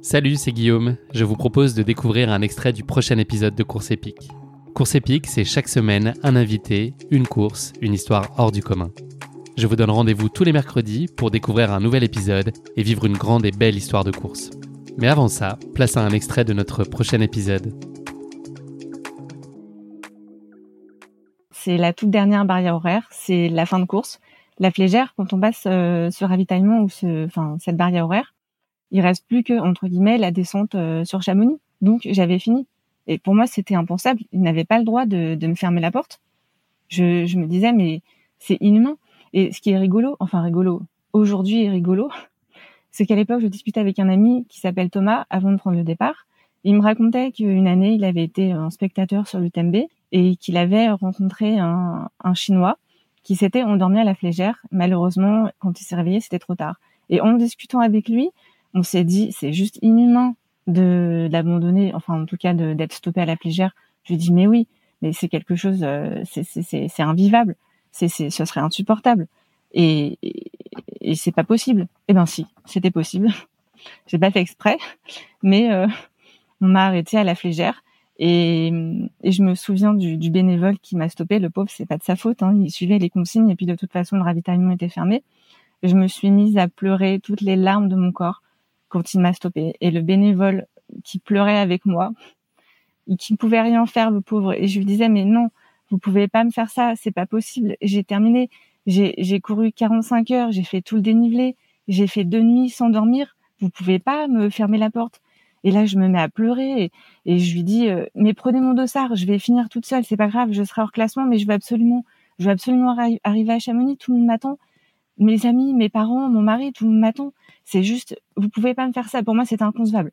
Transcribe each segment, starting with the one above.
Salut, c'est Guillaume. Je vous propose de découvrir un extrait du prochain épisode de Course épique. Course épique, c'est chaque semaine un invité, une course, une histoire hors du commun. Je vous donne rendez-vous tous les mercredis pour découvrir un nouvel épisode et vivre une grande et belle histoire de course. Mais avant ça, place à un extrait de notre prochain épisode. C'est la toute dernière barrière horaire, c'est la fin de course. La flégère, quand on passe euh, ce ravitaillement ou cette barrière horaire, il reste plus que entre guillemets la descente euh, sur Chamonix. Donc j'avais fini. Et pour moi, c'était impensable. Il n'avait pas le droit de, de, me fermer la porte. Je, je me disais, mais c'est inhumain. Et ce qui est rigolo, enfin rigolo, aujourd'hui est rigolo, c'est qu'à l'époque, je discutais avec un ami qui s'appelle Thomas avant de prendre le départ. Il me racontait qu'une année, il avait été un spectateur sur l'UTMB et qu'il avait rencontré un, un Chinois qui s'était endormi à la flégère. Malheureusement, quand il s'est réveillé, c'était trop tard. Et en discutant avec lui, on s'est dit c'est juste inhumain de d'abandonner, enfin en tout cas d'être stoppé à la flégère. Je dis mais oui, mais c'est quelque chose, euh, c'est invivable, c'est ce serait insupportable et, et, c'est pas possible. Eh ben si, c'était possible. J'ai pas fait exprès, mais euh, on m'a arrêté à la flégère et, et je me souviens du, du bénévole qui m'a stoppé. Le pauvre, c'est pas de sa faute. Hein, il suivait les consignes et puis de toute façon le ravitaillement était fermé. Je me suis mise à pleurer toutes les larmes de mon corps quand il m'a stoppé. Et le bénévole qui pleurait avec moi, qui ne pouvait rien faire, le pauvre. Et je lui disais, mais non, vous pouvez pas me faire ça, c'est pas possible. J'ai terminé, j'ai couru 45 heures, j'ai fait tout le dénivelé, j'ai fait deux nuits sans dormir. Vous pouvez pas me fermer la porte. Et là, je me mets à pleurer et, je lui dis, euh, mais prenez mon dossard, je vais finir toute seule, c'est pas grave, je serai hors classement, mais je vais absolument, je vais absolument arriver à Chamonix, tout le monde m'attend. Mes amis, mes parents, mon mari, tout le monde m'attend. C'est juste, vous pouvez pas me faire ça. Pour moi, c'est inconcevable.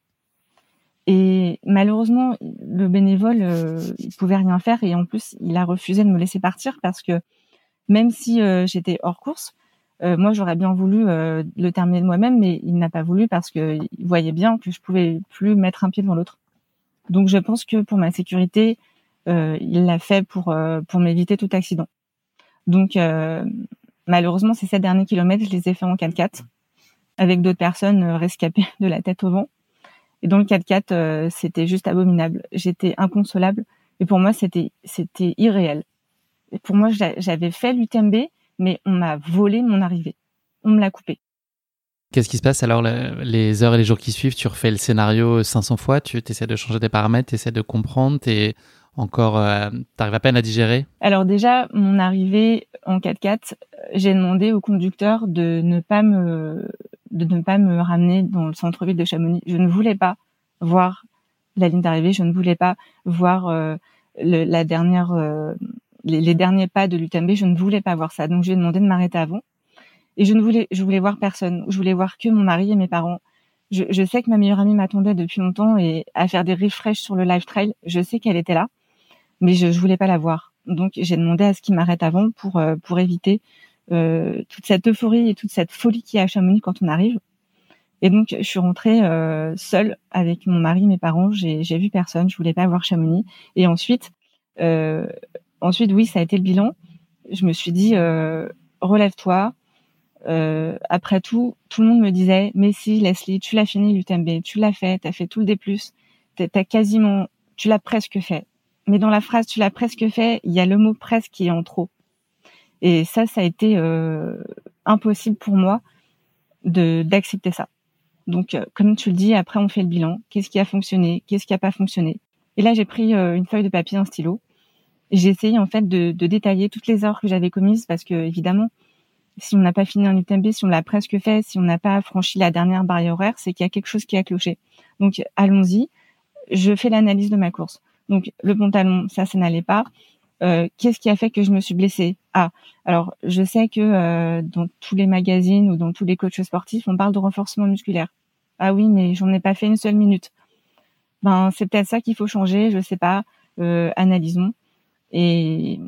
Et malheureusement, le bénévole, euh, il pouvait rien faire et en plus, il a refusé de me laisser partir parce que même si euh, j'étais hors course, euh, moi j'aurais bien voulu euh, le terminer de moi-même, mais il n'a pas voulu parce que il voyait bien que je pouvais plus mettre un pied devant l'autre. Donc je pense que pour ma sécurité, il l'a fait pour pour m'éviter tout accident. Donc malheureusement, ces sept derniers kilomètres, je les ai fait en 4x4 avec d'autres personnes euh, rescapées de la tête au vent. Et dans le 4x4, euh, c'était juste abominable. J'étais inconsolable. Et pour moi, c'était c'était irréel. Et pour moi, j'avais fait l'UTMB, mais on m'a volé mon arrivée. On me l'a coupé. Qu'est-ce qui se passe alors les heures et les jours qui suivent? Tu refais le scénario 500 fois, tu essaies de changer des paramètres, tu essaies de comprendre, tu encore, euh, t'arrives à peine à digérer? Alors déjà, mon arrivée en 4x4, j'ai demandé au conducteur de ne pas me de ne pas me ramener dans le centre-ville de Chamonix. Je ne voulais pas voir la ligne d'arrivée, je ne voulais pas voir euh, le, la dernière, euh, les, derniers pas de l'UTMB, je ne voulais pas voir ça. Donc j'ai demandé de m'arrêter avant. Et je ne voulais, je voulais voir personne. Je voulais voir que mon mari et mes parents. Je, je sais que ma meilleure amie m'attendait depuis longtemps et à faire des refresh sur le live trail. Je sais qu'elle était là, mais je, je voulais pas la voir. Donc j'ai demandé à ce qu'il m'arrête avant pour euh, pour éviter euh, toute cette euphorie et toute cette folie qui y a à Chamonix quand on arrive. Et donc, je suis rentrée euh, seule avec mon mari, mes parents. J'ai, j'ai vu personne. Je voulais pas voir Chamonix. Et ensuite, euh, ensuite, oui, ça a été le bilan. Je me suis dit, euh, relève-toi. Euh, après tout, tout le monde me disait, mais si, Leslie, tu l'as fini l'UTMB, tu l'as fait, t'as fait tout le D+, t'as quasiment, tu l'as presque fait. Mais dans la phrase, tu l'as presque fait, il y a le mot presque qui est en trop. Et ça, ça a été euh, impossible pour moi d'accepter ça. Donc, comme tu le dis, après on fait le bilan. Qu'est-ce qui a fonctionné? Qu'est-ce qui a pas fonctionné? Et là, j'ai pris une feuille de papier, un stylo. J'ai essayé en fait de détailler toutes les erreurs que j'avais commises parce que évidemment, si on n'a pas fini un UTMB, si on l'a presque fait, si on n'a pas franchi la dernière barrière horaire, c'est qu'il y a quelque chose qui a cloché. Donc allons-y. Je fais l'analyse de ma course. Donc le pantalon, ça, ça n'allait pas. Euh, Qu'est-ce qui a fait que je me suis blessée? Ah, alors je sais que euh, dans tous les magazines ou dans tous les coachs sportifs, on parle de renforcement musculaire. Ah oui, mais j'en ai pas fait une seule minute. Ben c'est peut-être ça qu'il faut changer. Je sais pas. Euh, analysons. Et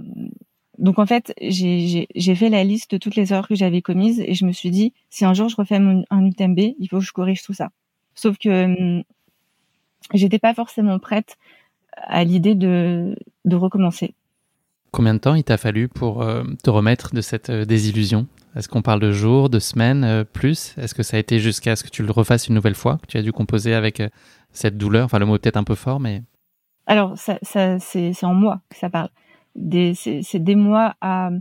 donc en fait, j'ai fait la liste de toutes les erreurs que j'avais commises et je me suis dit, si un jour je refais un UTMB, il faut que je corrige tout ça. Sauf que hum, j'étais pas forcément prête à l'idée de, de recommencer. Combien de temps il t'a fallu pour euh, te remettre de cette euh, désillusion? Est-ce qu'on parle de jours, de semaines, euh, plus? Est-ce que ça a été jusqu'à ce que tu le refasses une nouvelle fois, que tu as dû composer avec cette douleur? Enfin, le mot est peut-être un peu fort, mais... Alors, ça, ça c'est en moi que ça parle c'est des mois à,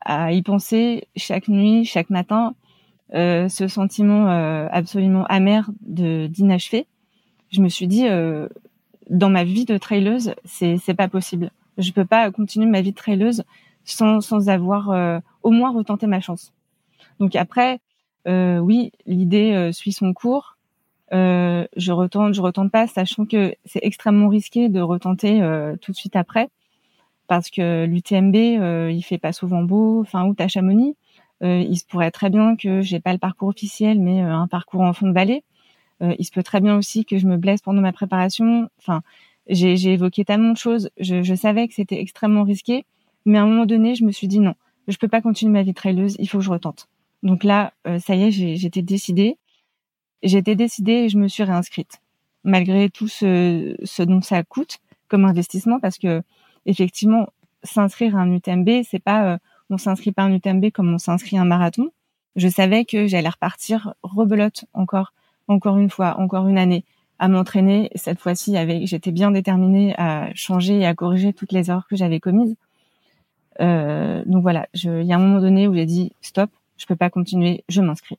à y penser chaque nuit, chaque matin, euh, ce sentiment euh, absolument amer de d'inachevé. Je me suis dit, euh, dans ma vie de traileuse, c'est c'est pas possible. Je peux pas continuer ma vie de traileuse sans sans avoir euh, au moins retenté ma chance. Donc après, euh, oui, l'idée suit son cours. je retente, je retente pas, sachant que c'est extrêmement risqué de retenter tout de suite après parce que l'UTMB, euh, il fait pas souvent beau, fin août à Chamonix. Euh, il se pourrait très bien que j'ai pas le parcours officiel, mais euh, un parcours en fond de vallée. Euh, il se peut très bien aussi que je me blesse pendant ma préparation. Enfin, j'ai, évoqué tellement de choses. Je, savais que c'était extrêmement risqué, mais à un moment donné, je me suis dit non, je peux pas continuer ma vie traileuse. Il faut que je retente. Donc là, ça y est, j'étais décidée. J'étais décidée et je me suis réinscrite, malgré tout ce, ce dont ça coûte comme investissement, parce que effectivement, s'inscrire à un UTMB, c'est pas euh, on s'inscrit pas à un UTMB comme on s'inscrit à un marathon. Je savais que j'allais repartir rebelote encore, encore une fois, encore une année à m'entraîner. Cette fois-ci, j'étais bien déterminée à changer et à corriger toutes les erreurs que j'avais commises. Euh, donc voilà, il y a un moment donné où j'ai dit stop, je peux pas continuer, je m'inscris.